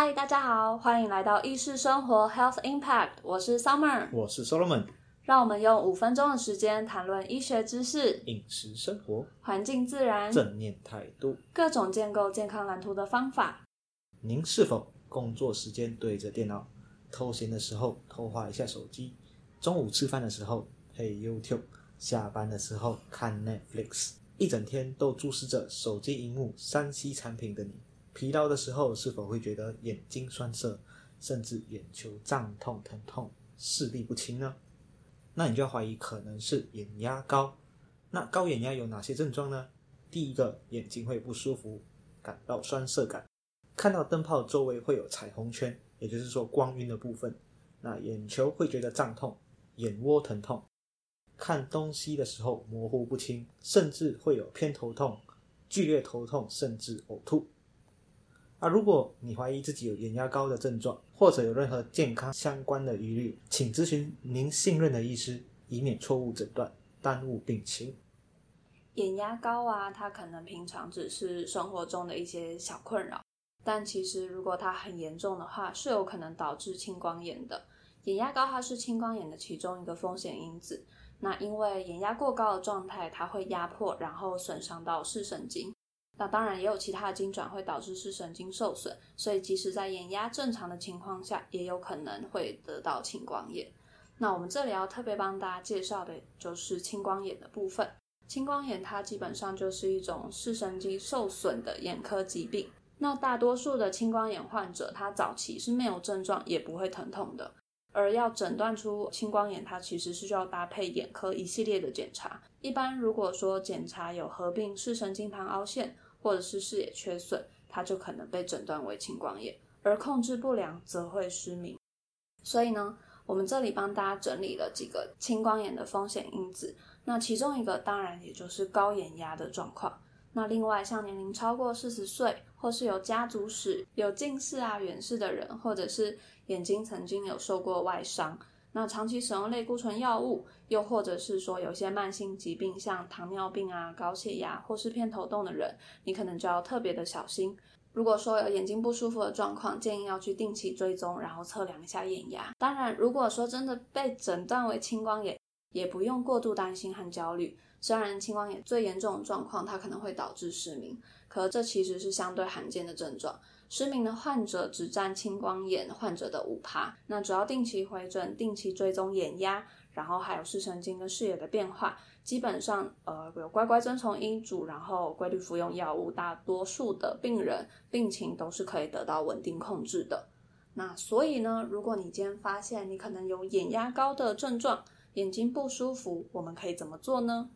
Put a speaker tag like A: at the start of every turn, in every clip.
A: 欢迎来到意识生活 Health Impact，我是 Summer，
B: 我是 Solomon，
A: 让我们用五分钟的时间谈论医学知识、
B: 饮食生活、
A: 环境自然、
B: 正念态度、
A: 各种建构健康蓝图的方法。
B: 您是否工作时间对着电脑，偷闲的时候偷滑一下手机，中午吃饭的时候配 YouTube，下班的时候看 Netflix，一整天都注视着手机荧幕、三 C 产品的你？疲劳的时候，是否会觉得眼睛酸涩，甚至眼球胀痛、疼痛、视力不清呢？那你就要怀疑可能是眼压高。那高眼压有哪些症状呢？第一个，眼睛会不舒服，感到酸涩感，看到灯泡周围会有彩虹圈，也就是说光晕的部分。那眼球会觉得胀痛，眼窝疼痛，看东西的时候模糊不清，甚至会有偏头痛、剧烈头痛，甚至呕吐。啊，如果你怀疑自己有眼压高的症状，或者有任何健康相关的疑虑，请咨询您信任的医师，以免错误诊断，耽误病情。
A: 眼压高啊，它可能平常只是生活中的一些小困扰，但其实如果它很严重的话，是有可能导致青光眼的。眼压高它是青光眼的其中一个风险因子。那因为眼压过高的状态，它会压迫，然后损伤到视神经。那当然也有其他的经转会导致视神经受损，所以即使在眼压正常的情况下，也有可能会得到青光眼。那我们这里要特别帮大家介绍的就是青光眼的部分。青光眼它基本上就是一种视神经受损的眼科疾病。那大多数的青光眼患者，他早期是没有症状，也不会疼痛的。而要诊断出青光眼，它其实是需要搭配眼科一系列的检查。一般如果说检查有合并视神经旁凹陷，或者是视野缺损，它就可能被诊断为青光眼，而控制不良则会失明。所以呢，我们这里帮大家整理了几个青光眼的风险因子。那其中一个当然也就是高眼压的状况。那另外像年龄超过四十岁，或是有家族史、有近视啊、远视的人，或者是眼睛曾经有受过外伤。那长期使用类固醇药物，又或者是说有些慢性疾病，像糖尿病啊、高血压或是偏头痛的人，你可能就要特别的小心。如果说有眼睛不舒服的状况，建议要去定期追踪，然后测量一下眼压。当然，如果说真的被诊断为青光眼，也不用过度担心和焦虑。虽然青光眼最严重的状况，它可能会导致失明，可这其实是相对罕见的症状。失明的患者只占青光眼患者的五趴，那只要定期回诊、定期追踪眼压，然后还有视神经跟视野的变化，基本上呃有乖乖遵从医嘱，然后规律服用药物，大多数的病人病情都是可以得到稳定控制的。那所以呢，如果你今天发现你可能有眼压高的症状，眼睛不舒服，我们可以怎么做呢？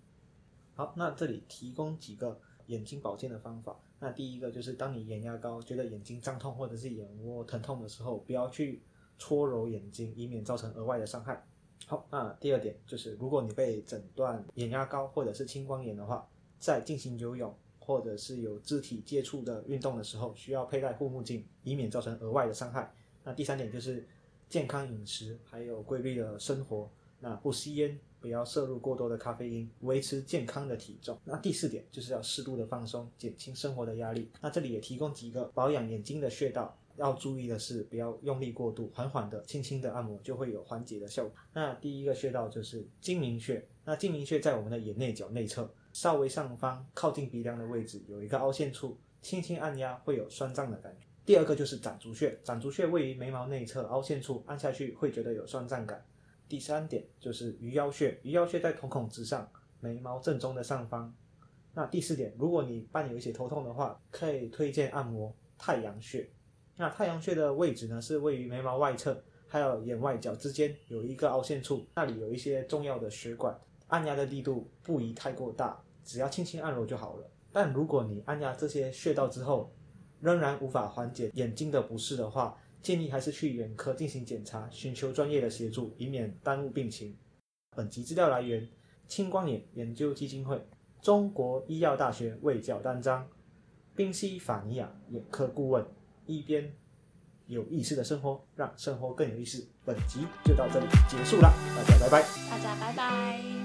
B: 好，那这里提供几个眼睛保健的方法。那第一个就是，当你眼压高，觉得眼睛胀痛或者是眼窝疼痛的时候，不要去搓揉眼睛，以免造成额外的伤害。好，那第二点就是，如果你被诊断眼压高或者是青光眼的话，在进行游泳或者是有肢体接触的运动的时候，需要佩戴护目镜，以免造成额外的伤害。那第三点就是健康饮食，还有规律的生活，那不吸烟。不要摄入过多的咖啡因，维持健康的体重。那第四点就是要适度的放松，减轻生活的压力。那这里也提供几个保养眼睛的穴道，要注意的是不要用力过度，缓缓的、轻轻的按摩就会有缓解的效果。那第一个穴道就是睛明穴。那睛明穴在我们的眼内角内侧，稍微上方靠近鼻梁的位置有一个凹陷处，轻轻按压会有酸胀的感觉。第二个就是攒竹穴，攒竹穴位于眉毛内侧凹陷处，按下去会觉得有酸胀感。第三点就是鱼腰穴，鱼腰穴在瞳孔之上，眉毛正中的上方。那第四点，如果你伴有一些头痛的话，可以推荐按摩太阳穴。那太阳穴的位置呢，是位于眉毛外侧，还有眼外角之间有一个凹陷处，那里有一些重要的血管，按压的力度不宜太过大，只要轻轻按揉就好了。但如果你按压这些穴道之后，仍然无法缓解眼睛的不适的话，建议还是去眼科进行检查，寻求专业的协助，以免耽误病情。本集资料来源：青光眼研究基金会、中国医药大学卫教单章、宾夕法尼亚眼科顾问。一边有意识的生活，让生活更有意思。本集就到这里结束了，大家拜拜。
A: 大家拜拜。